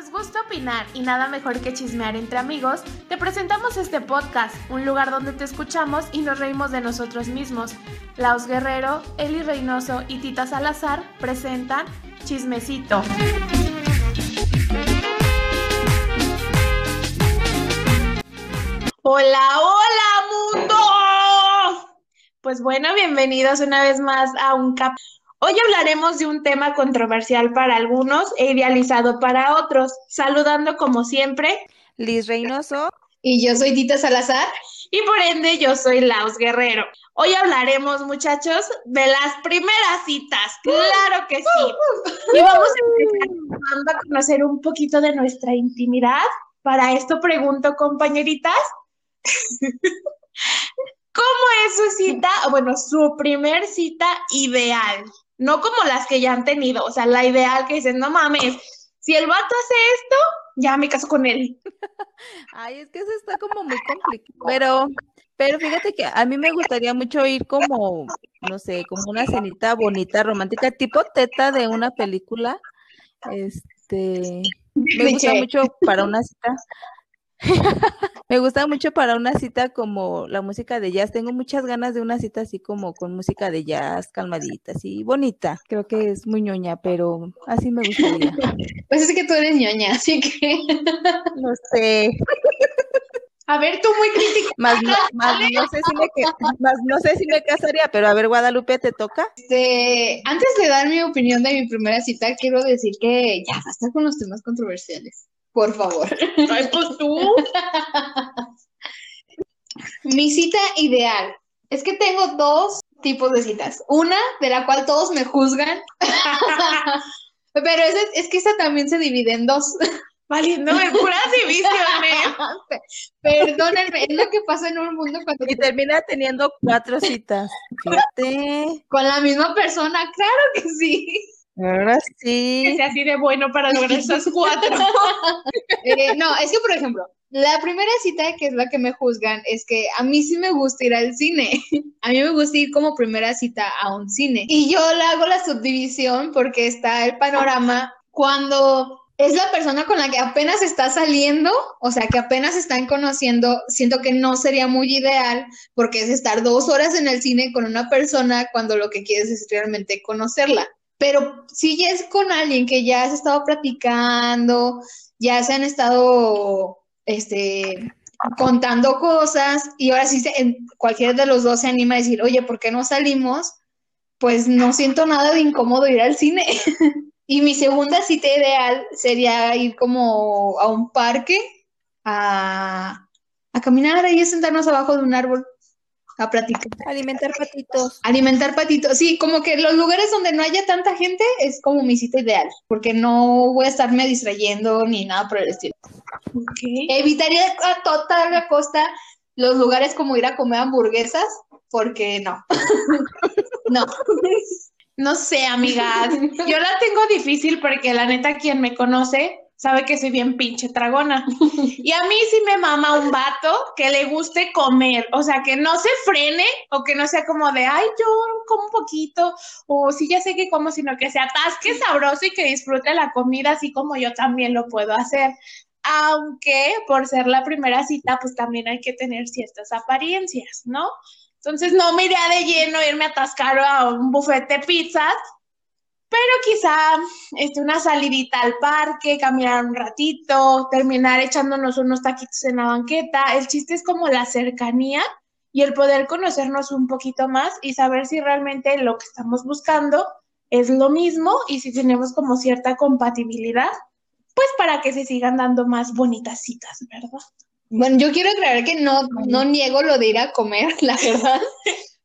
nos gusta opinar y nada mejor que chismear entre amigos, te presentamos este podcast, un lugar donde te escuchamos y nos reímos de nosotros mismos. Laos Guerrero, Eli Reynoso y Tita Salazar presentan Chismecito. Hola, hola mundo. Pues bueno, bienvenidos una vez más a un cap. Hoy hablaremos de un tema controversial para algunos e idealizado para otros. Saludando como siempre, Liz Reynoso. Y yo soy Tita Salazar. Y por ende, yo soy Laos Guerrero. Hoy hablaremos, muchachos, de las primeras citas. Claro que sí. Y vamos a empezar a conocer un poquito de nuestra intimidad. Para esto pregunto, compañeritas, ¿cómo es su cita? Bueno, su primer cita ideal no como las que ya han tenido, o sea, la ideal que dicen, no mames, si el vato hace esto, ya me caso con él. Ay, es que eso está como muy complicado, pero, pero fíjate que a mí me gustaría mucho ir como, no sé, como una cenita bonita, romántica, tipo teta de una película, este, me gusta mucho para una cita, me gusta mucho para una cita como la música de jazz. Tengo muchas ganas de una cita así como con música de jazz, calmadita, así bonita. Creo que es muy ñoña, pero así me gustaría. Pues es que tú eres ñoña, así que. No sé. A ver, tú muy crítica. Más, no, sé si me, más no sé si me casaría, pero a ver, Guadalupe, ¿te toca? Este, antes de dar mi opinión de mi primera cita, quiero decir que ya basta con los temas controversiales. Por favor. Ay, pues tú. Mi cita ideal. Es que tengo dos tipos de citas. Una de la cual todos me juzgan. Pero es, es que esa también se divide en dos. Valiendo en puras divisiones. Perdónenme, es lo que pasa en un mundo cuando... Y termina teniendo cuatro citas. Con la misma persona, claro que sí. Ahora sí. Que sea así de bueno para lograr esas cuatro. Eh, no, es que, por ejemplo, la primera cita, que es la que me juzgan, es que a mí sí me gusta ir al cine. A mí me gusta ir como primera cita a un cine. Y yo le hago la subdivisión porque está el panorama cuando es la persona con la que apenas está saliendo, o sea, que apenas están conociendo, siento que no sería muy ideal porque es estar dos horas en el cine con una persona cuando lo que quieres es realmente conocerla. Pero si ya es con alguien que ya has estado platicando, ya se han estado este, contando cosas y ahora sí se, cualquiera de los dos se anima a decir, oye, ¿por qué no salimos? Pues no siento nada de incómodo ir al cine. y mi segunda cita ideal sería ir como a un parque a, a caminar a sentarnos abajo de un árbol a platicar. Alimentar patitos. Alimentar patitos, sí, como que los lugares donde no haya tanta gente es como mi cita ideal, porque no voy a estarme distrayendo ni nada por el estilo. Evitaría a toda costa los lugares como ir a comer hamburguesas, porque no. no. No sé, amiga. Yo la tengo difícil porque la neta, quien me conoce, sabe que soy bien pinche tragona. Y a mí sí me mama un vato que le guste comer, o sea, que no se frene o que no sea como de, ay, yo como un poquito, o sí, ya sé que como, sino que se atasque sabroso y que disfrute la comida así como yo también lo puedo hacer. Aunque por ser la primera cita, pues también hay que tener ciertas apariencias, ¿no? Entonces no me iría de lleno irme a atascar a un buffet de pizzas, pero quizá este, una salidita al parque, caminar un ratito, terminar echándonos unos taquitos en la banqueta. El chiste es como la cercanía y el poder conocernos un poquito más y saber si realmente lo que estamos buscando es lo mismo y si tenemos como cierta compatibilidad, pues para que se sigan dando más bonitas citas, ¿verdad? Bueno, yo quiero aclarar que no, no niego lo de ir a comer, la verdad,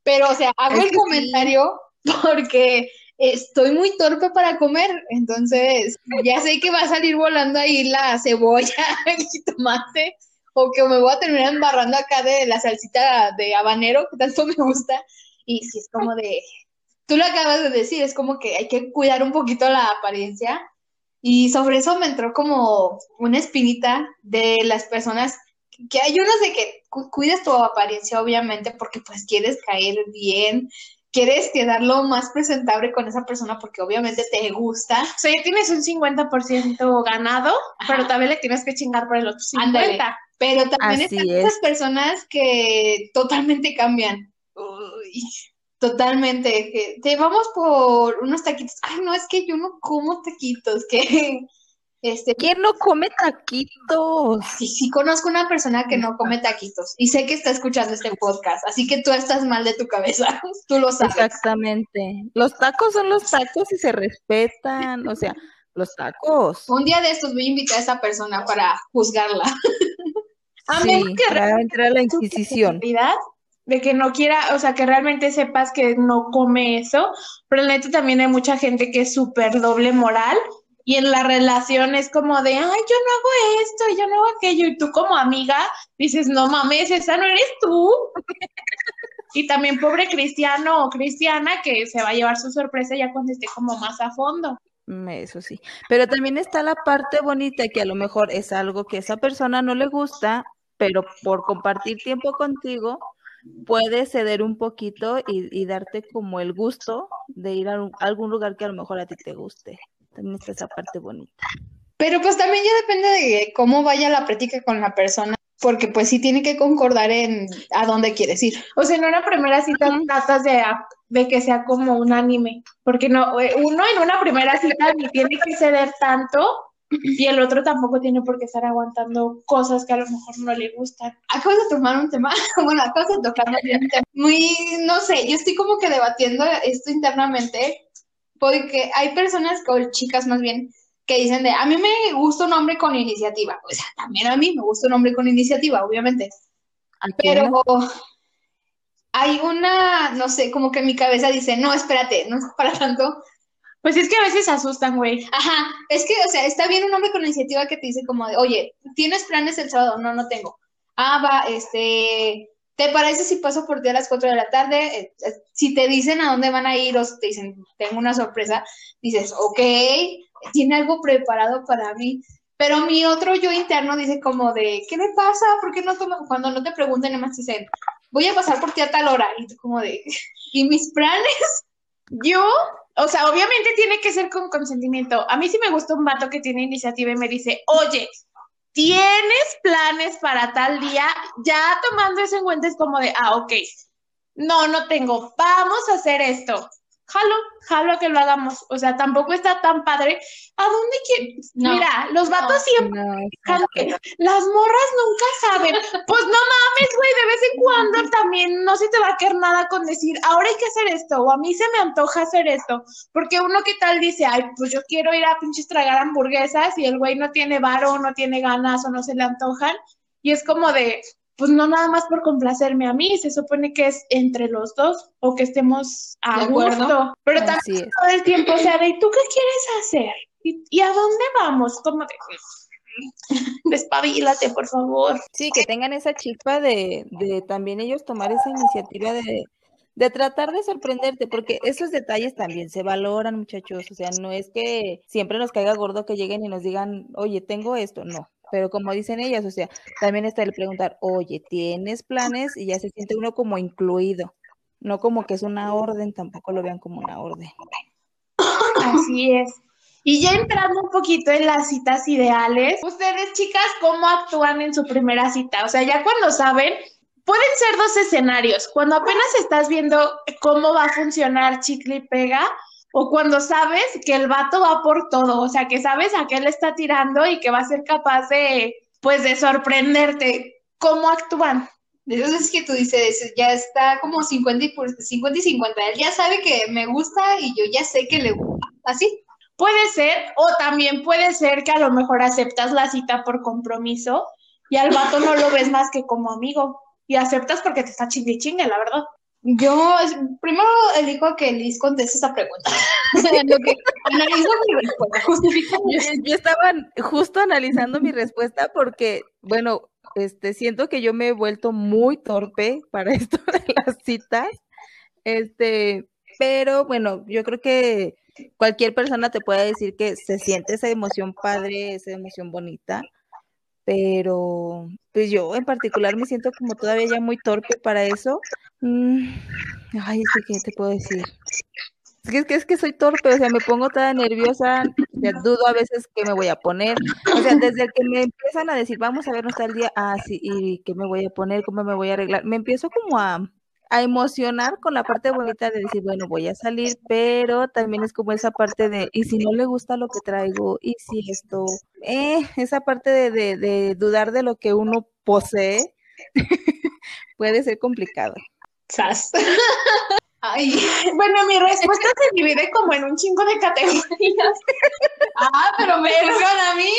pero o sea, hago el comentario porque estoy muy torpe para comer, entonces ya sé que va a salir volando ahí la cebolla, el tomate, o que me voy a terminar embarrando acá de la salsita de habanero, que tanto me gusta, y si es como de, tú lo acabas de decir, es como que hay que cuidar un poquito la apariencia, y sobre eso me entró como una espinita de las personas que hay unos de que cuides tu apariencia, obviamente, porque pues quieres caer bien, quieres quedar lo más presentable con esa persona porque obviamente te gusta. O sea, ya tienes un 50% ganado, pero también le tienes que chingar por el otro 50%. Ándale. Pero también Así están es. esas personas que totalmente cambian. Uy, totalmente. Que te vamos por unos taquitos. Ay, no, es que yo no como taquitos, que este ¿Quién no come taquitos? sí, sí conozco una persona que no come taquitos y sé que está escuchando este podcast, así que tú estás mal de tu cabeza, tú lo sabes. Exactamente. Los tacos son los tacos y se respetan. O sea, los tacos. Un día de estos voy a invitar a esa persona para juzgarla. A Sí, menos que para entrar a la Inquisición. de que no quiera, o sea, que realmente sepas que no come eso, pero neta también hay mucha gente que es súper doble moral y en la relación es como de, ay, yo no hago esto, yo no hago aquello, y tú como amiga dices, no mames, esa no eres tú. Y también pobre cristiano o cristiana que se va a llevar su sorpresa ya cuando esté como más a fondo. Mm, Eso sí. Pero también está la parte bonita que a lo mejor es algo que esa persona no le gusta, pero por compartir tiempo contigo puede ceder un poquito y, y darte como el gusto de ir a, un- a algún lugar que a lo mejor a ti te guste. También está esa parte bonita. Pero pues también ya depende de cómo vaya la práctica con la persona, porque pues sí tiene que concordar en a dónde quieres ir. O sea, en una primera cita tratas de, de que sea como un anime, porque no, eh, uno en una primera cita ni tiene que ceder tanto y el otro tampoco tiene por qué estar aguantando cosas que a lo mejor no le gustan. Acabas de tomar un tema, bueno, acabas de tocar un tema muy, no sé, yo estoy como que debatiendo esto internamente, porque hay personas, o chicas más bien, que dicen de, a mí me gusta un hombre con iniciativa, o sea, también a mí me gusta un hombre con iniciativa, obviamente, ¿A quién pero hay una, no sé, como que mi cabeza dice, no, espérate, no es para tanto, Pues es que a veces asustan, güey. Ajá, es que, o sea, está bien un hombre con iniciativa que te dice como de, oye, ¿tienes planes el sábado? No, no tengo. Ah, va, este, ¿te parece si paso por ti a las 4 de la tarde? Eh, eh, Si te dicen a dónde van a ir o te dicen, tengo una sorpresa, dices, ok, tiene algo preparado para mí. Pero mi otro yo interno dice como de, ¿qué me pasa? ¿Por qué no toma? Cuando no te preguntan, nada más dicen, voy a pasar por ti a tal hora. Y tú como de, ¿y mis planes? Yo, o sea, obviamente tiene que ser con consentimiento. A mí sí me gusta un vato que tiene iniciativa y me dice, oye, ¿tienes planes para tal día? Ya tomando eso en cuenta es como de, ah, ok. No, no tengo. Vamos a hacer esto. Jalo, jalo a que lo hagamos. O sea, tampoco está tan padre. ¿A dónde quieres? No, Mira, los vatos no. siempre No, que- Las morras nunca saben. Pues no mames, güey, de vez en cuando también no se te va a quedar nada con decir, ahora hay que hacer esto, o a mí se me antoja hacer esto. Porque uno que tal dice, ay, pues yo quiero ir a pinches tragar hamburguesas y el güey no tiene varo, no tiene ganas o no se le antojan. Y es como de, pues no nada más por complacerme a mí, se supone que es entre los dos o que estemos a gusto. Pero también así es. todo el tiempo, o sea, de, ¿y tú qué quieres hacer? ¿Y, y a dónde vamos? Como de, despabilate, por favor. Sí, que tengan esa chispa de, de también ellos tomar esa iniciativa de, de tratar de sorprenderte, porque esos detalles también se valoran, muchachos. O sea, no es que siempre nos caiga gordo que lleguen y nos digan, oye, tengo esto, no. Pero como dicen ellas, o sea, también está el preguntar, oye, ¿tienes planes? Y ya se siente uno como incluido, no como que es una orden, tampoco lo vean como una orden. Así es. Y ya entrando un poquito en las citas ideales, ustedes chicas, ¿cómo actúan en su primera cita? O sea, ya cuando saben, pueden ser dos escenarios. Cuando apenas estás viendo cómo va a funcionar chicle y pega, o cuando sabes que el vato va por todo, o sea, que sabes a qué le está tirando y que va a ser capaz de, pues, de sorprenderte. ¿Cómo actúan? De esas es que tú dices, ya está como 50 y, por- 50 y 50. Él ya sabe que me gusta y yo ya sé que le gusta. Así. Puede ser, o también puede ser que a lo mejor aceptas la cita por compromiso y al vato no lo ves más que como amigo. Y aceptas porque te está chingue chingue, la verdad. Yo primero elijo que Liz conteste esa pregunta. Lo que analizo mi respuesta, justifico Yo, yo estaba justo analizando mi respuesta porque, bueno, este, siento que yo me he vuelto muy torpe para esto de las citas. Este, pero bueno, yo creo que cualquier persona te puede decir que se siente esa emoción padre, esa emoción bonita, pero pues yo en particular me siento como todavía ya muy torpe para eso. Mm, ay, es que, ¿qué te puedo decir? Es que, es que, es que soy torpe, o sea, me pongo toda nerviosa, dudo a veces que me voy a poner, o sea, desde que me empiezan a decir, vamos a vernos tal día, ah, sí, y qué me voy a poner, cómo me voy a arreglar, me empiezo como a, a emocionar con la parte bonita de decir, bueno, voy a salir, pero también es como esa parte de, y si no le gusta lo que traigo, y si esto, eh, esa parte de, de, dudar de lo que uno posee, puede ser complicado. Sas. Bueno, mi respuesta se divide como en un chingo de categorías. ah, pero me tocan a mí.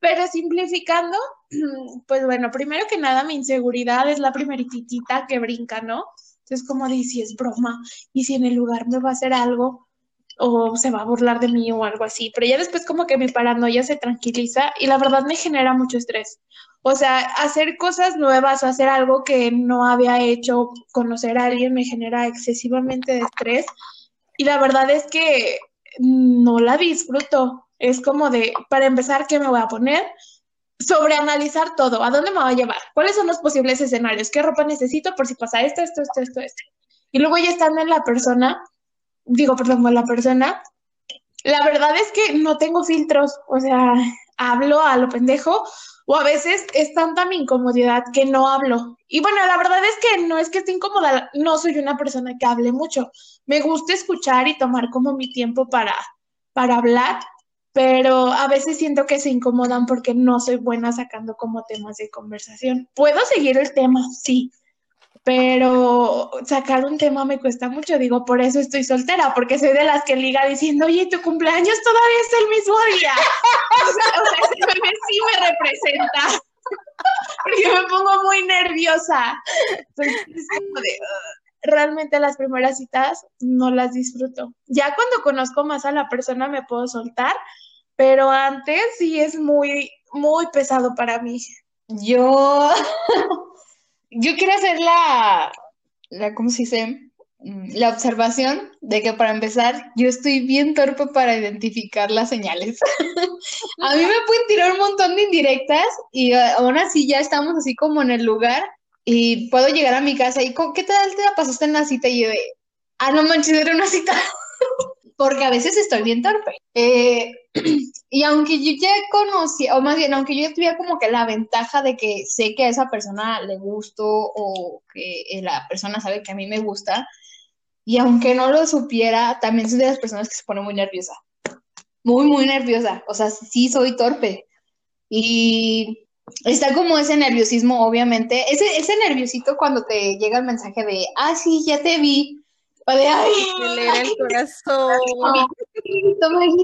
Pero simplificando, pues bueno, primero que nada, mi inseguridad es la primeritita que brinca, ¿no? Entonces, como de si es broma, y si en el lugar me va a hacer algo, o se va a burlar de mí o algo así. Pero ya después como que mi paranoia se tranquiliza y la verdad me genera mucho estrés. O sea, hacer cosas nuevas o hacer algo que no había hecho, conocer a alguien me genera excesivamente de estrés. Y la verdad es que no la disfruto. Es como de, para empezar, ¿qué me voy a poner? Sobreanalizar todo. ¿A dónde me va a llevar? ¿Cuáles son los posibles escenarios? ¿Qué ropa necesito por si pasa esto, esto, esto, esto, esto? Y luego ya estando en la persona, digo, perdón, con la persona, la verdad es que no tengo filtros. O sea, hablo a lo pendejo o a veces es tanta mi incomodidad que no hablo. Y bueno, la verdad es que no es que esté incómoda, no soy una persona que hable mucho. Me gusta escuchar y tomar como mi tiempo para, para hablar, pero a veces siento que se incomodan porque no soy buena sacando como temas de conversación. Puedo seguir el tema, sí, pero sacar un tema me cuesta mucho, digo, por eso estoy soltera, porque soy de las que liga diciendo, oye, tu cumpleaños todavía es el mismo día. o sea, ese meme sí me representa, porque me pongo muy nerviosa. Entonces, realmente las primeras citas no las disfruto. Ya cuando conozco más a la persona me puedo soltar, pero antes sí es muy, muy pesado para mí. Yo yo quiero hacer la, la, ¿cómo se dice? Mm, la observación de que para empezar, yo estoy bien torpe para identificar las señales. a mí me pueden tirar un montón de indirectas y eh, aún así ya estamos así como en el lugar y puedo llegar a mi casa y ¿qué tal te la pasaste en la cita? Y yo ah, no manches, era una cita. Porque a veces estoy bien torpe. Eh, y aunque yo ya conocía, o más bien, aunque yo tuviera como que la ventaja de que sé que a esa persona le gusto o que eh, la persona sabe que a mí me gusta, y aunque no lo supiera, también soy de las personas que se pone muy nerviosa. Muy, muy nerviosa. O sea, sí soy torpe. Y está como ese nerviosismo, obviamente. Ese, ese nerviosito cuando te llega el mensaje de, ah, sí, ya te vi. De, ay, me el corazón.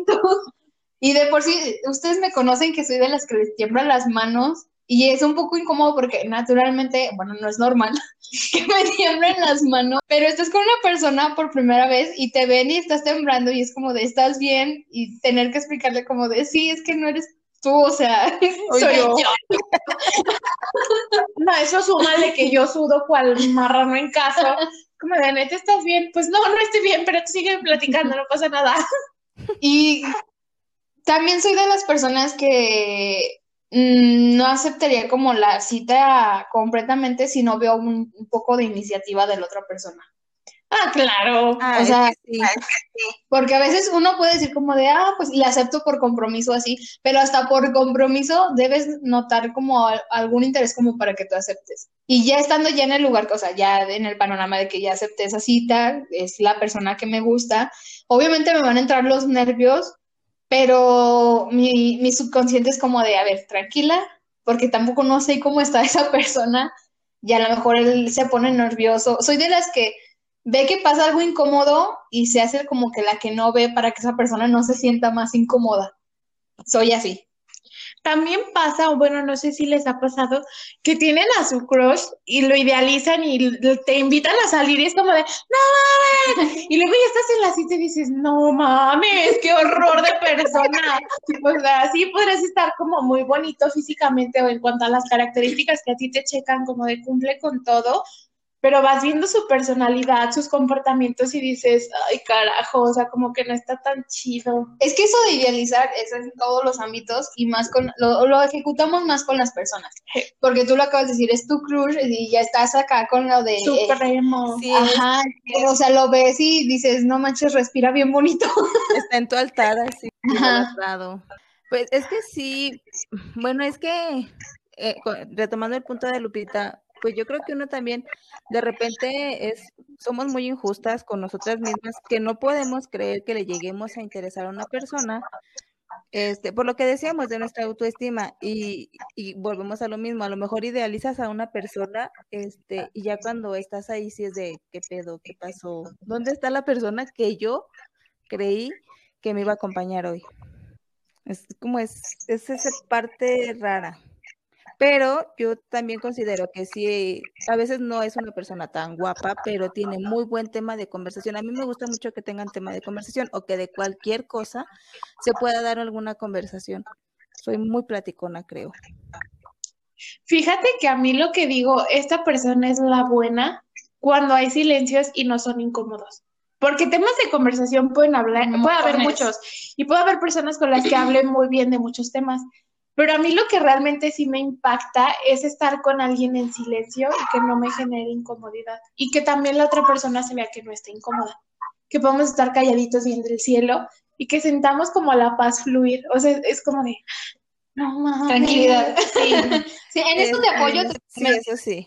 Y de por sí, ustedes me conocen que soy de las que les tiemblan las manos y es un poco incómodo porque naturalmente, bueno, no es normal que me tiemblen las manos, pero estás con una persona por primera vez y te ven y estás temblando y es como de, ¿estás bien? Y tener que explicarle como de, sí, es que no eres tú, o sea, soy yo. no, eso de que yo sudo cual marrano en casa. Como de, ¿neta estás bien? Pues no, no estoy bien, pero tú sigue platicando, no pasa nada. Y también soy de las personas que mm, no aceptaría como la cita completamente si no veo un, poco de iniciativa de la otra persona. Ah, claro. Ah, o sea, sí. porque a veces uno puede decir como de, ah, pues le acepto por compromiso así, pero hasta por compromiso debes notar como algún interés como para que tú aceptes. Y ya estando ya en el lugar, o sea, ya en el panorama de que ya acepté esa cita, es la persona que me gusta, obviamente me van a entrar los nervios pero mi, mi subconsciente es como de, a ver, tranquila, porque tampoco no sé cómo está esa persona y a lo mejor él se pone nervioso. Soy de las que ve que pasa algo incómodo y se hace como que la que no ve para que esa persona no se sienta más incómoda. Soy así. También pasa, o bueno, no sé si les ha pasado, que tienen a su crush y lo idealizan y te invitan a salir y es como de, no mames, y luego ya estás en la cita y dices, no mames, qué horror de persona. O sea, sí podrías estar como muy bonito físicamente o en cuanto a las características que a ti te checan como de cumple con todo, pero vas viendo su personalidad, sus comportamientos y dices, ay carajo, o sea, como que no está tan chido. Es que eso de idealizar es en todos los ámbitos y más con, lo, lo ejecutamos más con las personas. Porque tú lo acabas de decir, es tu crush y ya estás acá con lo de... Supremo. Sí, Ajá, o sea, lo ves y dices, no manches, respira bien bonito. Está en tu altar así. Pues es que sí, bueno, es que eh, retomando el punto de Lupita, pues yo creo que uno también de repente es, somos muy injustas con nosotras mismas, que no podemos creer que le lleguemos a interesar a una persona, este, por lo que decíamos de nuestra autoestima, y, y, volvemos a lo mismo, a lo mejor idealizas a una persona, este, y ya cuando estás ahí, si es de qué pedo, qué pasó, ¿dónde está la persona que yo creí que me iba a acompañar hoy? Es como es, es esa parte rara. Pero yo también considero que sí, a veces no es una persona tan guapa, pero tiene muy buen tema de conversación. A mí me gusta mucho que tengan tema de conversación o que de cualquier cosa se pueda dar alguna conversación. Soy muy platicona, creo. Fíjate que a mí lo que digo, esta persona es la buena cuando hay silencios y no son incómodos. Porque temas de conversación pueden hablar, puede haber muchos, y puede haber personas con las que hablen muy bien de muchos temas, pero a mí lo que realmente sí me impacta es estar con alguien en silencio y que no me genere incomodidad. Y que también la otra persona se vea que no está incómoda. Que podemos estar calladitos viendo el cielo y que sentamos como la paz fluir. O sea, es como de, no mames. Tranquilidad. Sí. en eso te apoyo. Sí, eso sí.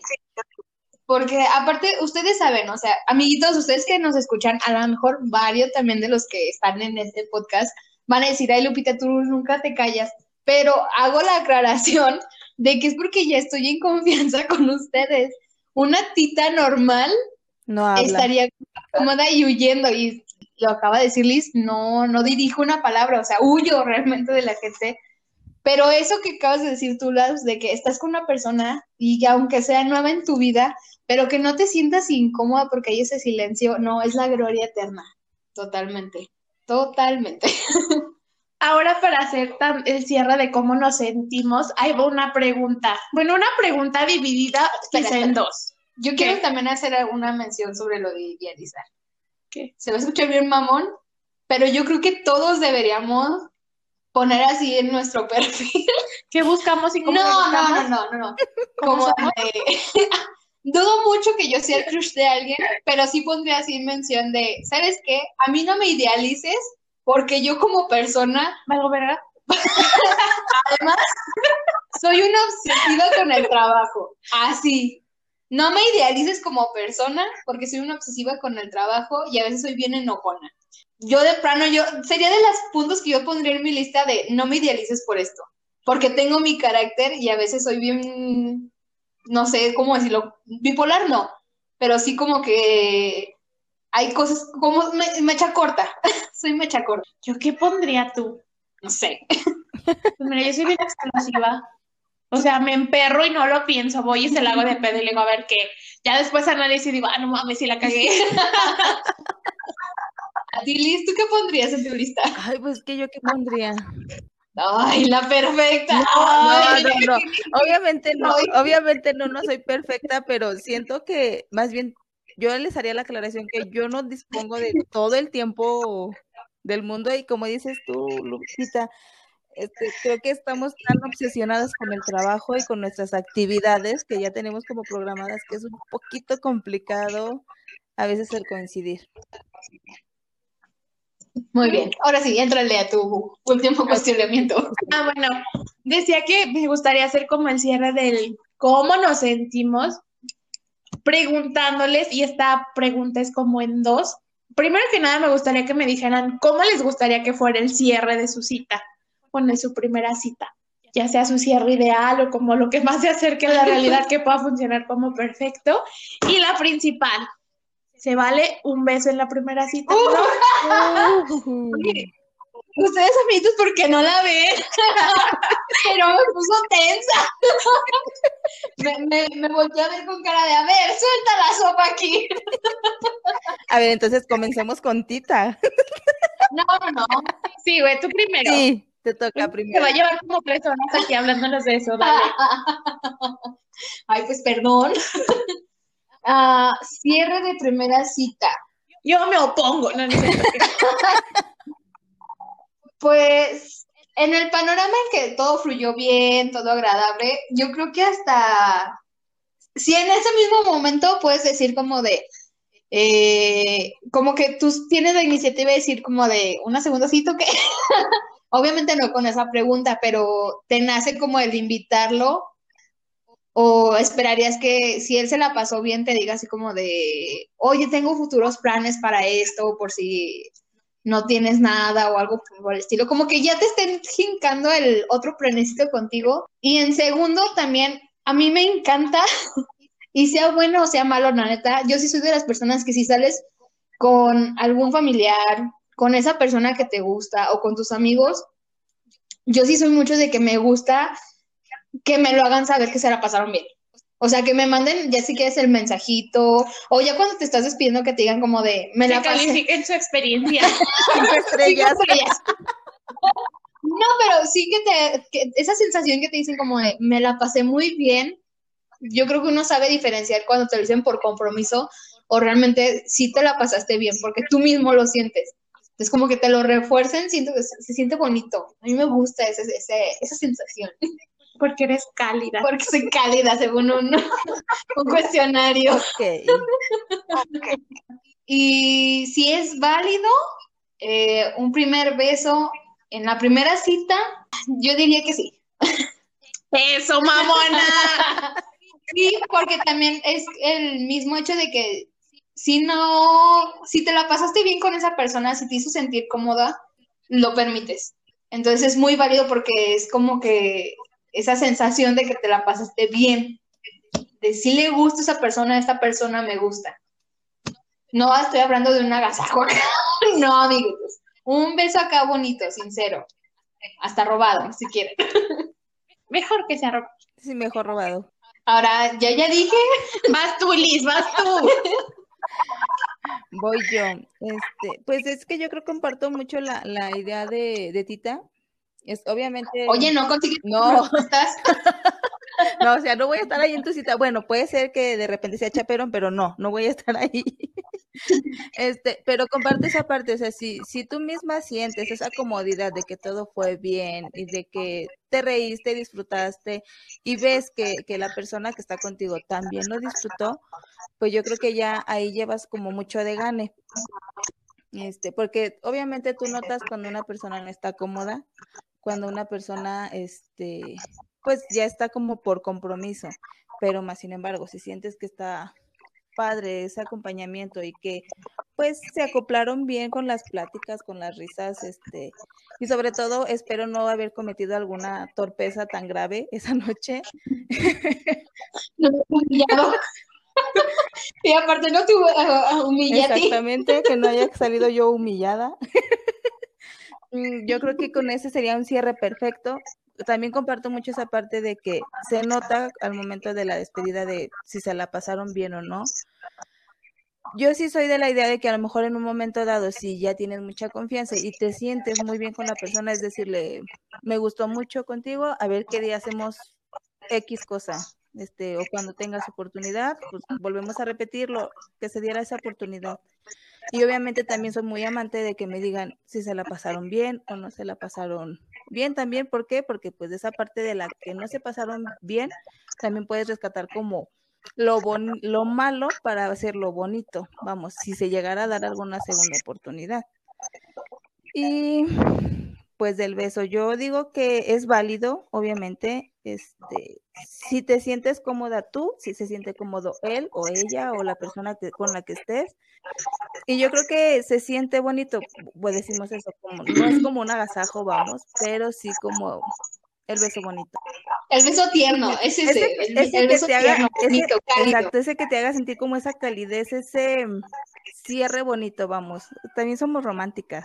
Porque aparte, ustedes saben, o sea, amiguitos, ustedes que nos escuchan, a lo mejor varios también de los que están en este podcast van a decir, ay Lupita, tú nunca te callas pero hago la aclaración de que es porque ya estoy en confianza con ustedes. Una tita normal no estaría cómoda y huyendo. Y lo acaba de decir Liz, no, no dirijo una palabra, o sea, huyo realmente de la gente. Pero eso que acabas de decir tú, Las, de que estás con una persona y que aunque sea nueva en tu vida, pero que no te sientas incómoda porque hay ese silencio, no, es la gloria eterna. Totalmente. Totalmente. Ahora para hacer el cierre de cómo nos sentimos, hay una pregunta. Bueno, una pregunta dividida en dos. Yo quiero también hacer alguna mención sobre lo de idealizar. ¿Qué? Se va a escuchar bien mamón, pero yo creo que todos deberíamos poner así en nuestro perfil. ¿Qué buscamos y cómo No, no, no, no, no, no. Como de... Dudo mucho que yo sea el crush de alguien, pero sí pondría así en mención de, ¿sabes qué? A mí no me idealices, porque yo como persona, ¿Valgo verga? además, soy una obsesiva con el trabajo, así. No me idealices como persona, porque soy una obsesiva con el trabajo y a veces soy bien enojona. Yo de plano, yo, sería de los puntos que yo pondría en mi lista de no me idealices por esto, porque tengo mi carácter y a veces soy bien, no sé cómo decirlo, bipolar no, pero sí como que hay cosas como mecha corta. Soy mecha corta. ¿Yo qué pondría tú? No sé. Pues mira, yo soy bien explosiva. O sea, me emperro y no lo pienso, voy y se la hago de pedo y le digo a ver qué. Ya después analizo y digo, ah, no mames, si la cagué. a ti, Liz, ¿tú qué pondrías en tu lista? Ay, pues que yo qué pondría. Ay, la perfecta. No, no, no. Obviamente no, obviamente no, no soy perfecta, pero siento que más bien yo les haría la aclaración que yo no dispongo de todo el tiempo del mundo y como dices tú, Lupita, este, creo que estamos tan obsesionadas con el trabajo y con nuestras actividades que ya tenemos como programadas que es un poquito complicado a veces el coincidir. Muy bien, ahora sí, entrale a tu último cuestionamiento. Ah, bueno, decía que me gustaría hacer como el cierre del cómo nos sentimos preguntándoles, y esta pregunta es como en dos. Primero que nada, me gustaría que me dijeran cómo les gustaría que fuera el cierre de su cita, o de su primera cita, ya sea su cierre ideal o como lo que más se acerque a la realidad que pueda funcionar como perfecto. Y la principal, ¿se vale un beso en la primera cita? Uh. Ustedes, amiguitos, porque no la ven? Pero me puso tensa. me, me, me volteé a ver con cara de, a ver, suelta la sopa aquí. a ver, entonces comencemos con Tita. no, no, no. Sí, güey, tú primero. Sí, te toca primero. Te va a llevar como tres horas aquí hablándonos de eso, dale. Ay, pues perdón. Ah, cierre de primera cita. Yo me opongo. No, no sé por qué. Pues en el panorama en que todo fluyó bien, todo agradable, yo creo que hasta si en ese mismo momento puedes decir como de, eh, como que tú tienes la iniciativa de decir como de una segunda cita, ¿qué? Obviamente no con esa pregunta, pero te nace como el invitarlo o esperarías que si él se la pasó bien te diga así como de, oye, tengo futuros planes para esto, por si no tienes nada o algo por el estilo, como que ya te estén jincando el otro planecito contigo. Y en segundo, también, a mí me encanta, y sea bueno o sea malo, la neta, yo sí soy de las personas que si sales con algún familiar, con esa persona que te gusta o con tus amigos, yo sí soy mucho de que me gusta que me lo hagan saber que se la pasaron bien. O sea, que me manden ya sí que es el mensajito, o ya cuando te estás despidiendo que te digan como de, me Que la pasé. califiquen su experiencia. Cinco estrellas. Cinco estrellas. No, pero sí que te, que esa sensación que te dicen como de, me la pasé muy bien, yo creo que uno sabe diferenciar cuando te lo dicen por compromiso o realmente sí te la pasaste bien, porque tú mismo lo sientes. Es como que te lo refuercen, siento que se, se siente bonito. A mí me gusta ese, ese- esa sensación, Porque eres cálida. porque soy cálida según un, un cuestionario. Ok. Y si es válido, eh, un primer beso en la primera cita, yo diría que sí. Eso, mamona. Sí, porque también es el mismo hecho de que si no, si te la pasaste bien con esa persona, si te hizo sentir cómoda, lo permites. Entonces es muy válido porque es como que esa sensación de que te la pasaste bien, de si le gusta a esa persona, a esta persona me gusta. No estoy hablando de un agasajo. No, amigos. Un beso acá bonito, sincero. Hasta robado, si quieren. Mejor que sea ropa. Sí, mejor robado. Ahora, ya ya dije, Vas tú, Liz, vas tú. Voy yo. Este, pues es que yo creo que comparto mucho la, la idea de, de Tita. Es obviamente. oye, no consigues No. respuestas. No, o sea, no voy a estar ahí en tu cita. Bueno, puede ser que de repente sea chaperón, pero no, no voy a estar ahí. Este, pero comparte esa parte, o sea, si, si tú misma sientes esa comodidad de que todo fue bien y de que te reíste, disfrutaste y ves que, que la persona que está contigo también lo disfrutó, pues yo creo que ya ahí llevas como mucho de gane. Este, porque obviamente tú notas cuando una persona no está cómoda, cuando una persona, este, pues ya está como por compromiso, pero más sin embargo, si sientes que está padre ese acompañamiento y que pues se acoplaron bien con las pláticas, con las risas, este, y sobre todo espero no haber cometido alguna torpeza tan grave esa noche. No humillado. y aparte no te uh, humillé a ti. Exactamente, que no haya salido yo humillada. Mm, Yo creo que con ese sería un cierre perfecto. También comparto mucho esa parte de que se nota al momento de la despedida de si se la pasaron bien o no. Yo sí soy de la idea de que a lo mejor en un momento dado, si ya tienes mucha confianza y te sientes muy bien con la persona, es decirle, me gustó mucho contigo, a ver qué día hacemos X cosa, este, o cuando tengas oportunidad, pues volvemos a repetirlo, que se diera esa oportunidad. Y obviamente también soy muy amante de que me digan si se la pasaron bien o no se la pasaron bien también. ¿Por qué? Porque pues de esa parte de la que no se pasaron bien, también puedes rescatar como lo, lo malo para hacerlo bonito. Vamos, si se llegara a dar alguna segunda oportunidad. Y pues del beso, yo digo que es válido, obviamente, este, si te sientes cómoda tú, si se siente cómodo él o ella o la persona que, con la que estés. Y yo creo que se siente bonito, pues decimos eso, como, no es como un agasajo, vamos, pero sí como el beso bonito. El beso tierno, es ese, Ese, el, ese el que beso te haga, tierno, ese- bonito, cálido. exacto, ese que te haga sentir como esa calidez, ese cierre bonito, vamos. También somos románticas.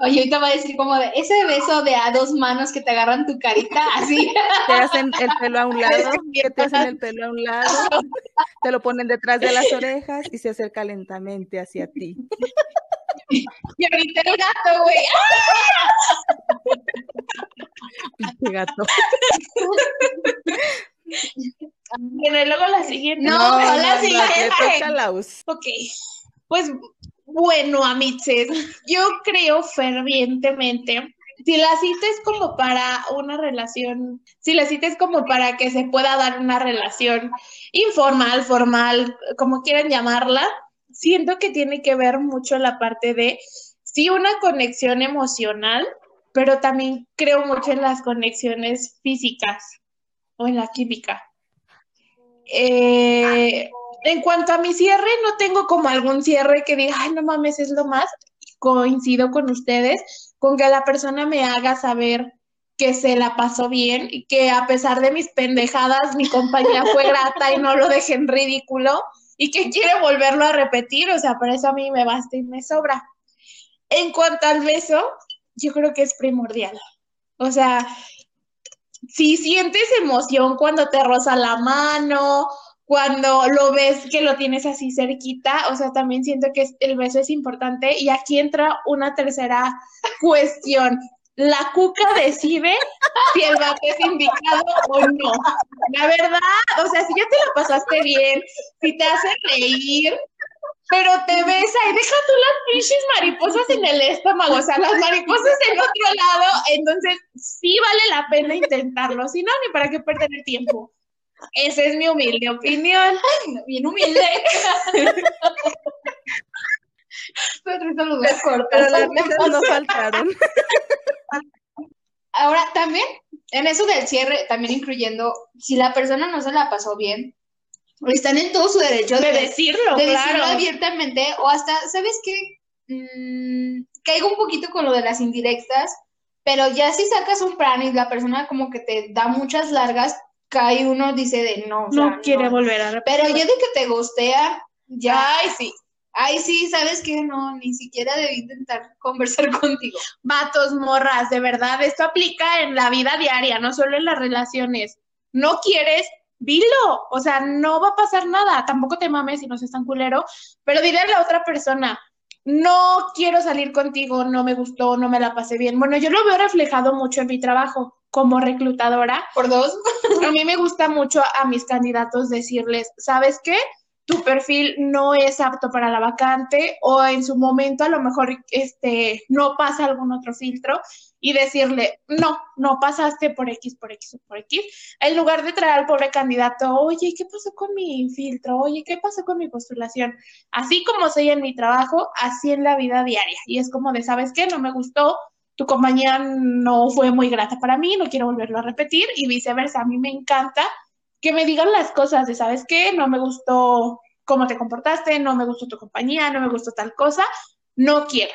Oye, ahorita va a decir como de ese beso de a dos manos que te agarran tu carita, así. Te hacen el pelo a un lado, que te hacen el pelo a un lado, te lo ponen detrás de las orejas y se acerca lentamente hacia ti. Y ahorita el gato, güey. Pinche gato. Y luego la siguiente. No, No, no, la siguiente. la us- Ok, pues bueno, amiches, yo creo fervientemente, si la cita es como para una relación, si la cita es como para que se pueda dar una relación informal, formal, como quieran llamarla, siento que tiene que ver mucho la parte de, sí, una conexión emocional, pero también creo mucho en las conexiones físicas o en la química. Eh, en cuanto a mi cierre, no tengo como algún cierre que diga, ay, no mames, es lo más. Coincido con ustedes, con que la persona me haga saber que se la pasó bien y que a pesar de mis pendejadas, mi compañía fue grata y no lo dejé en ridículo y que quiere volverlo a repetir, o sea, para eso a mí me basta y me sobra. En cuanto al beso, yo creo que es primordial. O sea, si sientes emoción cuando te roza la mano, cuando lo ves que lo tienes así cerquita, o sea, también siento que el beso es importante. Y aquí entra una tercera cuestión. La cuca decide si el vato es indicado o no. La verdad, o sea, si ya te la pasaste bien, si te hace reír, pero te besa y deja tú las pinches mariposas en el estómago, o sea, las mariposas en otro lado, entonces sí vale la pena intentarlo, si no, ni para qué perder el tiempo. Esa es mi humilde opinión. Bien humilde. Pero las risas no faltaron. Ahora, también, en eso del cierre, también incluyendo, si la persona no se la pasó bien, están en todo su derecho De de, decirlo, de decirlo abiertamente, o hasta, ¿sabes qué? Mm, caigo un poquito con lo de las indirectas, pero ya si sacas un plan y la persona como que te da muchas largas, cae uno dice de no, o sea, No quiere no. volver a repetir. Pero yo de que te gustea, ya, Ay, sí. ay, sí, ¿sabes qué? No, ni siquiera debí intentar conversar contigo. Vatos, morras, de verdad, esto aplica en la vida diaria, no solo en las relaciones. No quieres, dilo, o sea, no va a pasar nada, tampoco te mames si no seas tan culero, pero dile a la otra persona, no quiero salir contigo, no me gustó, no me la pasé bien. Bueno, yo lo veo reflejado mucho en mi trabajo como reclutadora. Por dos. A mí me gusta mucho a mis candidatos decirles, ¿sabes qué? Tu perfil no es apto para la vacante o en su momento a lo mejor este no pasa algún otro filtro y decirle, no, no pasaste por X, por X o por X, en lugar de traer al pobre candidato, oye, ¿qué pasó con mi filtro? Oye, ¿qué pasó con mi postulación? Así como soy en mi trabajo, así en la vida diaria. Y es como de, ¿sabes qué? No me gustó, tu compañía no fue muy grata para mí, no quiero volverlo a repetir y viceversa. A mí me encanta que me digan las cosas de, ¿sabes qué? No me gustó cómo te comportaste, no me gustó tu compañía, no me gustó tal cosa, no quiero.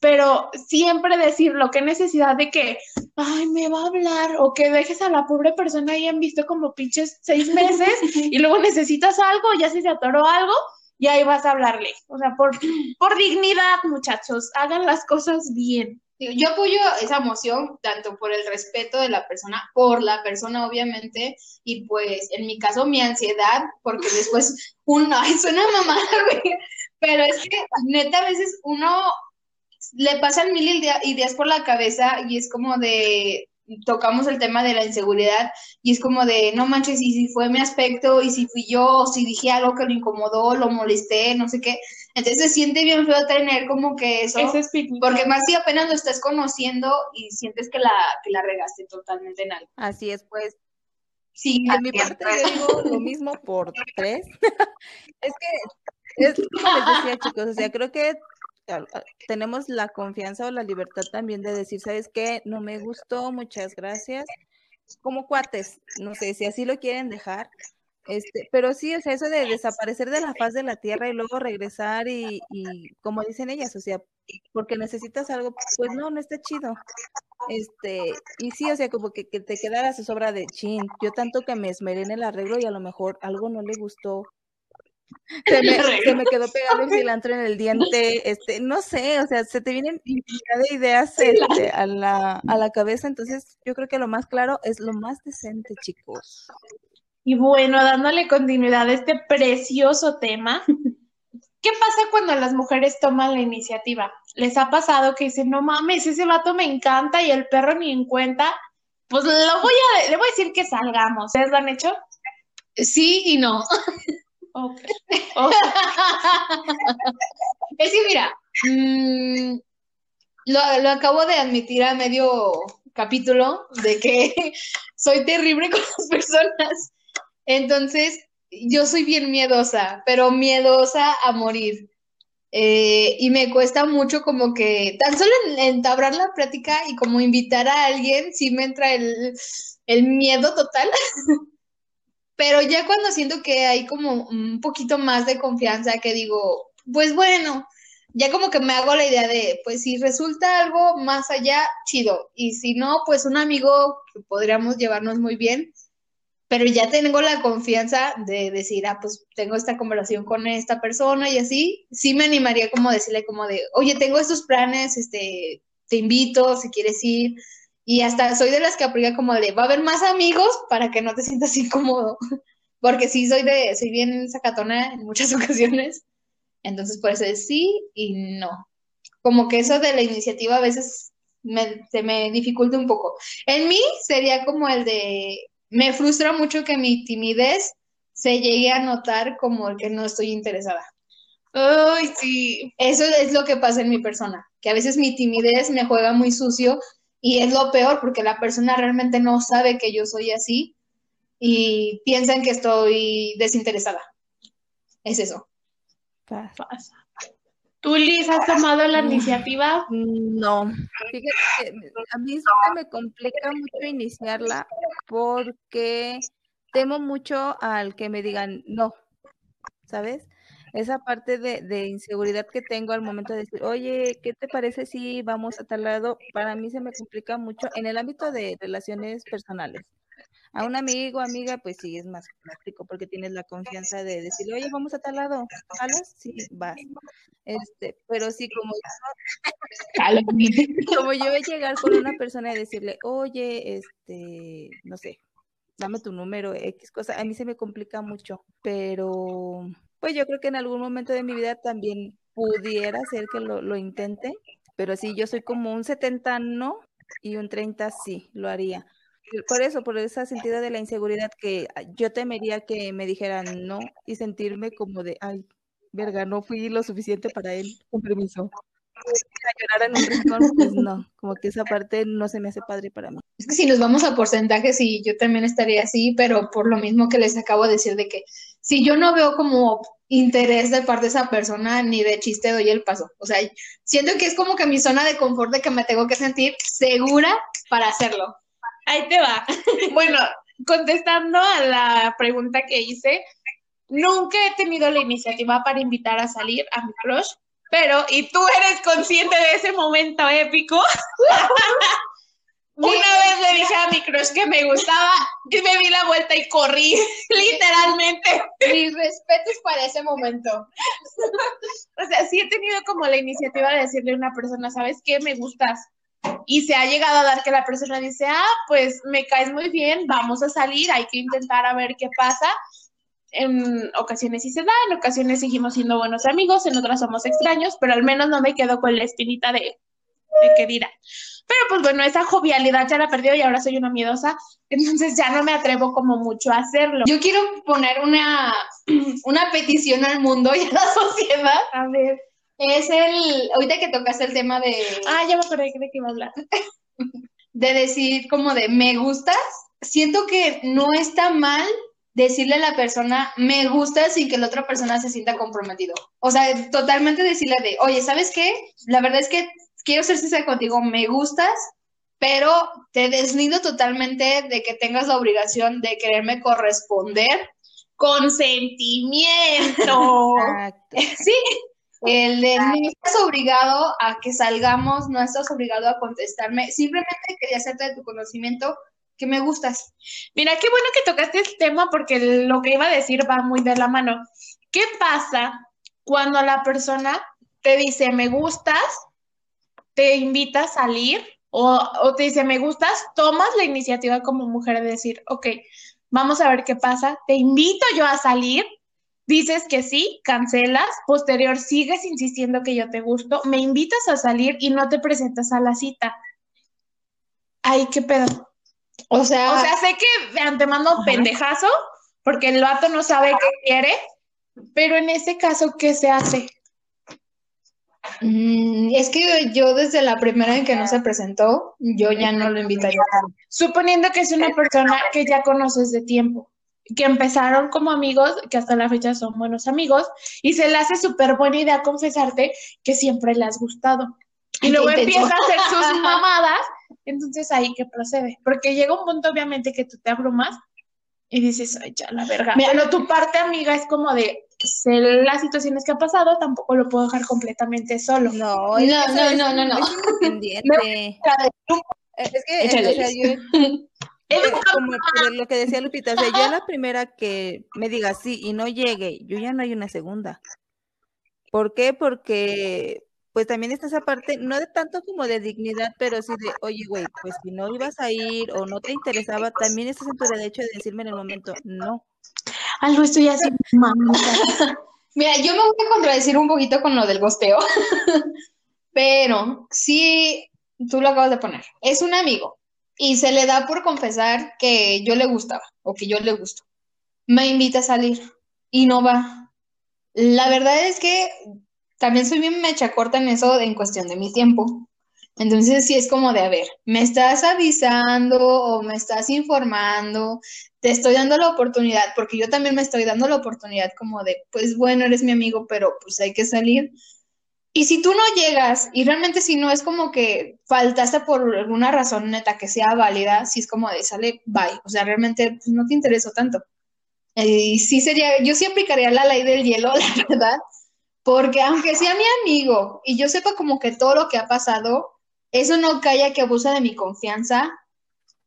Pero siempre decirlo, qué necesidad de que, ay, me va a hablar, o que dejes a la pobre persona ahí en visto como pinches seis meses y luego necesitas algo, ya se atoró algo, y ahí vas a hablarle. O sea, por, por dignidad, muchachos, hagan las cosas bien. Yo apoyo esa emoción, tanto por el respeto de la persona, por la persona, obviamente, y pues en mi caso mi ansiedad, porque después uno, ay, suena mamada, güey, pero es que neta a veces uno le pasan mil idea- ideas por la cabeza y es como de, tocamos el tema de la inseguridad y es como de, no manches, y si fue mi aspecto, y si fui yo, o si dije algo que lo incomodó, lo molesté, no sé qué, entonces se siente bien feo tener como que eso. Ese es mi- Porque más si apenas lo estás conociendo y sientes que la, que la regaste totalmente en algo. Así es, pues. Sí, De mi parte, yo digo lo mismo por tres. es que, es como les decía, chicos, o sea, creo que al- al- tenemos la confianza o la libertad también de decir, ¿sabes qué? No me gustó, muchas gracias. Como cuates, no sé si así lo quieren dejar. Este, pero sí, o sea, eso de desaparecer de la faz de la tierra y luego regresar y, y como dicen ellas, o sea, porque necesitas algo, pues no, no está chido. Este, y sí, o sea, como que, que te queda la zozobra de chin, yo tanto que me esmeré en el arreglo y a lo mejor algo no le gustó. Se me, se me quedó pegado el cilantro en el diente, este, no sé, o sea, se te vienen infinidad de ideas este, a la, a la cabeza, entonces yo creo que lo más claro es lo más decente, chicos. Y bueno, dándole continuidad a este precioso tema, ¿qué pasa cuando las mujeres toman la iniciativa? ¿Les ha pasado que dicen, no mames, ese vato me encanta y el perro ni en cuenta? Pues lo voy a, le voy a decir que salgamos. ¿Ustedes lo han hecho? sí y no. Ok. Ok. Es que mira, mm, lo, lo acabo de admitir a medio capítulo de que soy terrible con las personas. Entonces, yo soy bien miedosa, pero miedosa a morir. Eh, y me cuesta mucho como que tan solo en- entablar la plática y como invitar a alguien, sí me entra el, el miedo total. Pero ya cuando siento que hay como un poquito más de confianza, que digo, pues bueno, ya como que me hago la idea de, pues si resulta algo más allá, chido. Y si no, pues un amigo que podríamos llevarnos muy bien, pero ya tengo la confianza de decir, ah, pues tengo esta conversación con esta persona y así, sí me animaría como decirle como de, oye, tengo estos planes, este, te invito si quieres ir. Y hasta soy de las que aplica como de, va a haber más amigos para que no te sientas incómodo. Porque sí soy de, soy bien sacatona en muchas ocasiones. Entonces, por eso es sí y no. Como que eso de la iniciativa a veces me, se me dificulta un poco. En mí sería como el de, me frustra mucho que mi timidez se llegue a notar como el que no estoy interesada. Ay, sí. Eso es lo que pasa en mi persona, que a veces mi timidez me juega muy sucio y es lo peor porque la persona realmente no sabe que yo soy así y piensan que estoy desinteresada. Es eso. Pasa. ¿Tú, Liz, has tomado la iniciativa? No, fíjate que a mí sí me complica mucho iniciarla porque temo mucho al que me digan no, ¿sabes? Esa parte de, de inseguridad que tengo al momento de decir, oye, ¿qué te parece si vamos a tal lado? Para mí se me complica mucho en el ámbito de relaciones personales. A un amigo, amiga, pues sí, es más práctico porque tienes la confianza de decirle, oye, vamos a tal lado, ¿jalas? Sí, vas. Este, pero sí, como como yo voy a llegar con una persona y decirle, oye, este, no sé, dame tu número, X cosa, a mí se me complica mucho, pero pues yo creo que en algún momento de mi vida también pudiera ser que lo, lo intente, pero sí, yo soy como un 70 no y un 30 sí, lo haría. Por eso, por ese sentido de la inseguridad que yo temería que me dijeran no y sentirme como de, ay, verga, no fui lo suficiente para él, con permiso pues no, como que esa parte no se me hace padre para mí. Es que si nos vamos a porcentajes, sí, yo también estaría así, pero por lo mismo que les acabo de decir de que si yo no veo como interés de parte de esa persona, ni de chiste doy el paso. O sea, siento que es como que mi zona de confort de que me tengo que sentir segura para hacerlo. Ahí te va. Bueno, contestando a la pregunta que hice, nunca he tenido la iniciativa para invitar a salir a mi crush, pero, y tú eres consciente de ese momento épico. Una vez le dije a mi crush que me gustaba y me di la vuelta y corrí, literalmente. Mis respetos para ese momento. O sea, sí he tenido como la iniciativa de decirle a una persona, ¿sabes qué? Me gustas. Y se ha llegado a dar que la persona dice, ah, pues me caes muy bien, vamos a salir, hay que intentar a ver qué pasa. En ocasiones sí se da, en ocasiones seguimos siendo buenos amigos, en otras somos extraños, pero al menos no me quedo con la espinita de, de que dirá. Pero pues bueno, esa jovialidad ya la perdió y ahora soy una miedosa, entonces ya no me atrevo como mucho a hacerlo. Yo quiero poner una, una petición al mundo y a la sociedad. A ver. Es el, ahorita que tocaste el tema de, Ah, ya me acordé de qué iba a hablar. de decir como de me gustas, siento que no está mal decirle a la persona me gusta sin que la otra persona se sienta comprometido. O sea, totalmente decirle de, oye, ¿sabes qué? La verdad es que quiero ser sincera contigo, me gustas, pero te deslindo totalmente de que tengas la obligación de quererme corresponder. Consentimiento. Exacto. Sí, el de no estás obligado a que salgamos, no estás obligado a contestarme, simplemente quería hacerte de tu conocimiento que me gustas. Mira, qué bueno que tocaste el tema porque lo que iba a decir va muy de la mano. ¿Qué pasa cuando la persona te dice me gustas, te invita a salir o, o te dice me gustas, tomas la iniciativa como mujer de decir, ok, vamos a ver qué pasa, te invito yo a salir, dices que sí, cancelas, posterior sigues insistiendo que yo te gusto, me invitas a salir y no te presentas a la cita. Ay, qué pedo. O sea, O sea, sé que de antemano Ajá. pendejazo, porque el vato no sabe qué quiere, pero en ese caso, ¿qué se hace? Mm, es que yo desde la primera en que no se presentó, yo ya no lo invitaría. Suponiendo que es una persona que ya conoces de tiempo, que empezaron como amigos, que hasta la fecha son buenos amigos, y se le hace súper buena idea confesarte que siempre le has gustado. Y luego empieza a hacer sus mamadas, entonces ahí que procede. Porque llega un punto, obviamente, que tú te abrumas y dices, ay, ya, la verga. Mira, Pero tu parte amiga es como de, sé las situaciones que ha pasado, tampoco lo puedo dejar completamente solo. No, No, no, no, no, no. Es que, Es eh, como lo que decía Lupita, o sea, yo la primera que me diga sí y no llegue, yo ya no hay una segunda. ¿Por qué? Porque pues también está esa parte, no de tanto como de dignidad, pero sí de, oye, güey, pues si no ibas a ir o no te interesaba, también estás en tu derecho de decirme en el momento, no. Algo estoy así, mamá. Mira, yo me voy a contradecir un poquito con lo del gosteo, pero sí, tú lo acabas de poner. Es un amigo y se le da por confesar que yo le gustaba o que yo le gusto. Me invita a salir y no va. La verdad es que también soy bien mecha corta en eso en cuestión de mi tiempo. Entonces sí es como de, a ver, me estás avisando o me estás informando, te estoy dando la oportunidad, porque yo también me estoy dando la oportunidad como de, pues bueno, eres mi amigo, pero pues hay que salir. Y si tú no llegas y realmente si no es como que faltaste por alguna razón neta que sea válida, si es como de sale, bye, o sea, realmente pues, no te interesó tanto. Y sí sería, yo sí aplicaría la ley del hielo, la verdad, porque aunque sea mi amigo y yo sepa como que todo lo que ha pasado, eso no calla que abusa de mi confianza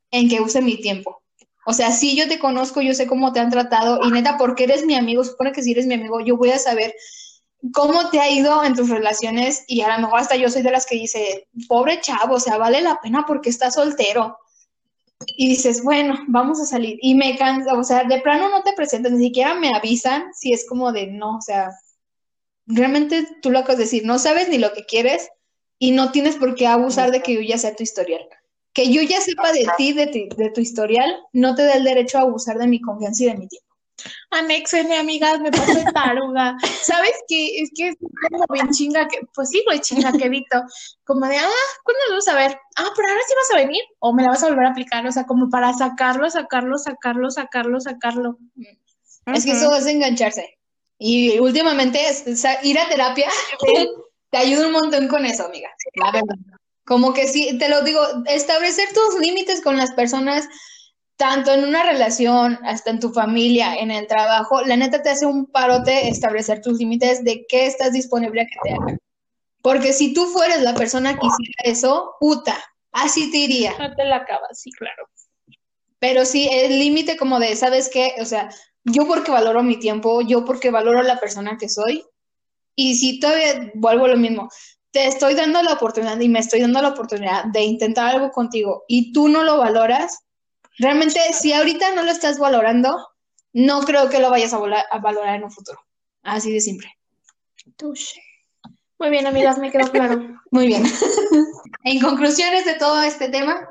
en que use mi tiempo. O sea, si yo te conozco, yo sé cómo te han tratado y neta, porque eres mi amigo, supone que si eres mi amigo, yo voy a saber cómo te ha ido en tus relaciones y a lo mejor hasta yo soy de las que dice, pobre chavo, o sea, vale la pena porque está soltero. Y dices, bueno, vamos a salir. Y me cansa, o sea, de plano no te presentan, ni siquiera me avisan si es como de no, o sea, realmente tú lo acabas de decir, no sabes ni lo que quieres y no tienes por qué abusar de que yo ya sea tu historial. Que yo ya sepa de ti, de, ti- de tu historial, no te da el derecho a abusar de mi confianza y de mi tiempo. Anexenme, amigas, me pasó de taruga. ¿Sabes qué? Es que es como bien chinga que, pues sí, güey, chinga quedito. Como de, ah, ¿cuándo nos vamos a ver? Ah, pero ahora sí vas a venir o me la vas a volver a aplicar. O sea, como para sacarlo, sacarlo, sacarlo, sacarlo, sacarlo. Es que eso es engancharse. Y últimamente ir a terapia te ayuda un montón con eso, amiga. La verdad. Como que sí, te lo digo, establecer tus límites con las personas, tanto en una relación, hasta en tu familia, en el trabajo, la neta te hace un parote establecer tus límites de qué estás disponible a que te hagan. Porque si tú fueres la persona que hiciera eso, puta, así te iría. No te la acabas, sí, claro. Pero sí, el límite como de, ¿sabes qué? O sea, yo porque valoro mi tiempo, yo porque valoro la persona que soy. Y si todavía vuelvo a lo mismo, te estoy dando la oportunidad y me estoy dando la oportunidad de intentar algo contigo y tú no lo valoras, realmente si ahorita no lo estás valorando, no creo que lo vayas a, a valorar en un futuro. Así de simple. Muy bien, amigas, me quedó claro. Muy bien. en conclusiones de todo este tema,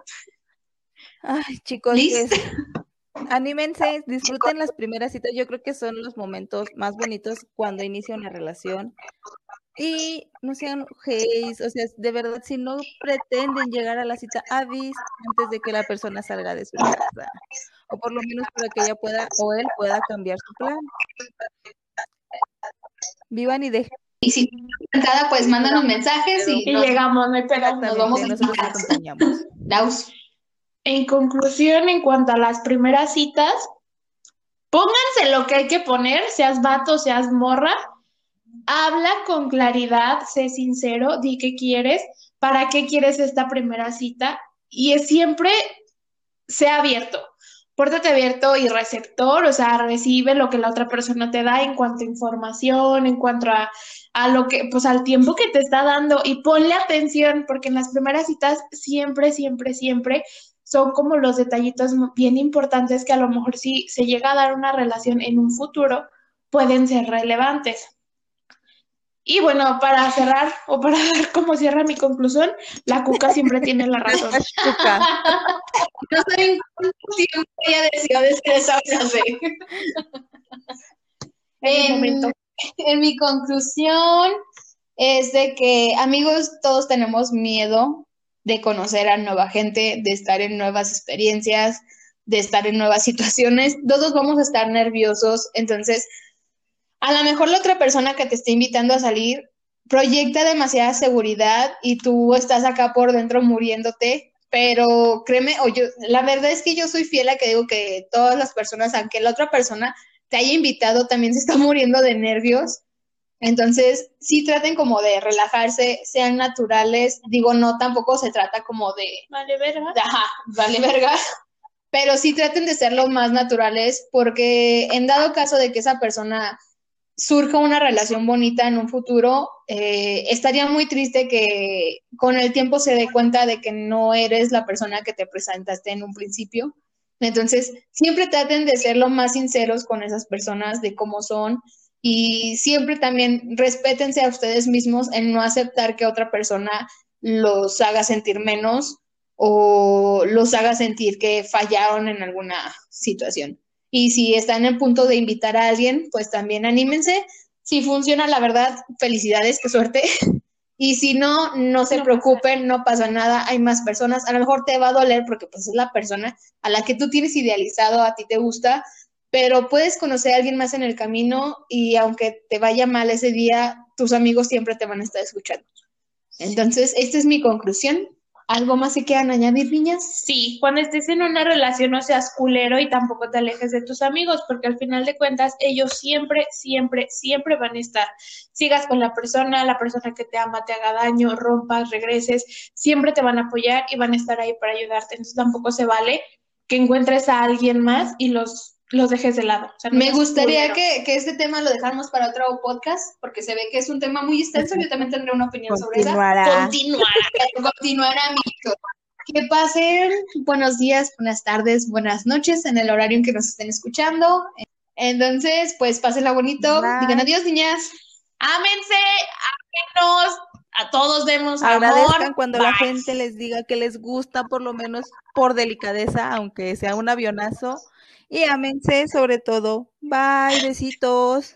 Ay, chicos, Liz. pues, anímense, disfruten las primeras citas. Yo creo que son los momentos más bonitos cuando inicia una relación. Y no sean gays, o sea, de verdad, si no pretenden llegar a la cita, avisen antes de que la persona salga de su casa. O por lo menos para que ella pueda o él pueda cambiar su plan. Vivan y dejen. y si encantada, pues mándanos mensajes y Y nos, llegamos, no hay pedo. nos vamos a nosotros acompañamos. En conclusión, en cuanto a las primeras citas, pónganse lo que hay que poner, seas vato, seas morra, habla con claridad, sé sincero, di qué quieres, para qué quieres esta primera cita y es siempre sea abierto. Pórtate abierto y receptor, o sea, recibe lo que la otra persona te da en cuanto a información, en cuanto a, a lo que, pues al tiempo que te está dando y ponle atención, porque en las primeras citas siempre, siempre, siempre son como los detallitos bien importantes que a lo mejor si se llega a dar una relación en un futuro pueden ser relevantes. Y bueno, para cerrar o para dar como cierra mi conclusión, la cuca siempre tiene la razón. Cuca. No sé en cuánto tiempo ella decidió decir esa frase. En en mi conclusión es de que, amigos, todos tenemos miedo de conocer a nueva gente, de estar en nuevas experiencias, de estar en nuevas situaciones. Todos vamos a estar nerviosos, entonces, a lo mejor la otra persona que te está invitando a salir proyecta demasiada seguridad y tú estás acá por dentro muriéndote. Pero créeme, o yo, la verdad es que yo soy fiel a que digo que todas las personas, aunque la otra persona te haya invitado también se está muriendo de nervios. Entonces, sí traten como de relajarse, sean naturales. Digo, no, tampoco se trata como de, Vale, verga. ajá, vale verga. Pero sí traten de ser lo más naturales porque en dado caso de que esa persona surja una relación bonita en un futuro, eh, estaría muy triste que con el tiempo se dé cuenta de que no eres la persona que te presentaste en un principio. Entonces, siempre traten de ser lo más sinceros con esas personas, de cómo son, y siempre también respétense a ustedes mismos en no aceptar que otra persona los haga sentir menos o los haga sentir que fallaron en alguna situación. Y si están en el punto de invitar a alguien, pues también anímense. Si funciona, la verdad, felicidades, qué suerte. Y si no, no se No pasa preocupen, no pasa nada, hay más personas. A lo mejor te va a doler porque pues es la persona a la que tú tienes idealizado, a ti te gusta, pero puedes conocer a alguien más en el camino y aunque te vaya mal ese día, tus amigos siempre te van a estar escuchando. Entonces, esta es mi conclusión. ¿Algo más que quieran añadir, niñas? Sí, cuando estés en una relación no seas culero y tampoco te alejes de tus amigos, porque al final de cuentas ellos siempre, siempre, siempre van a estar. Sigas con la persona, la persona que te ama te haga daño, rompas, regreses, siempre te van a apoyar y van a estar ahí para ayudarte. Entonces tampoco se vale que encuentres a alguien más y los, los dejes de lado. O sea, no Me gustaría que, que este tema lo dejáramos para otro podcast, porque se ve que es un tema muy extenso. Yo también tendré una opinión sobre esa. Continuará. Continuará, continuará, amigos. Que pasen buenos días, buenas tardes, buenas noches en el horario en que nos estén escuchando. Entonces, pues pásenla bonito. Bye. Digan adiós, niñas. Ámense, ámenos, a todos demos Agradezcan amor. cuando la Bye. gente les diga que les gusta, por lo menos por delicadeza, aunque sea un avionazo. Y ámense sobre todo. Bye, besitos.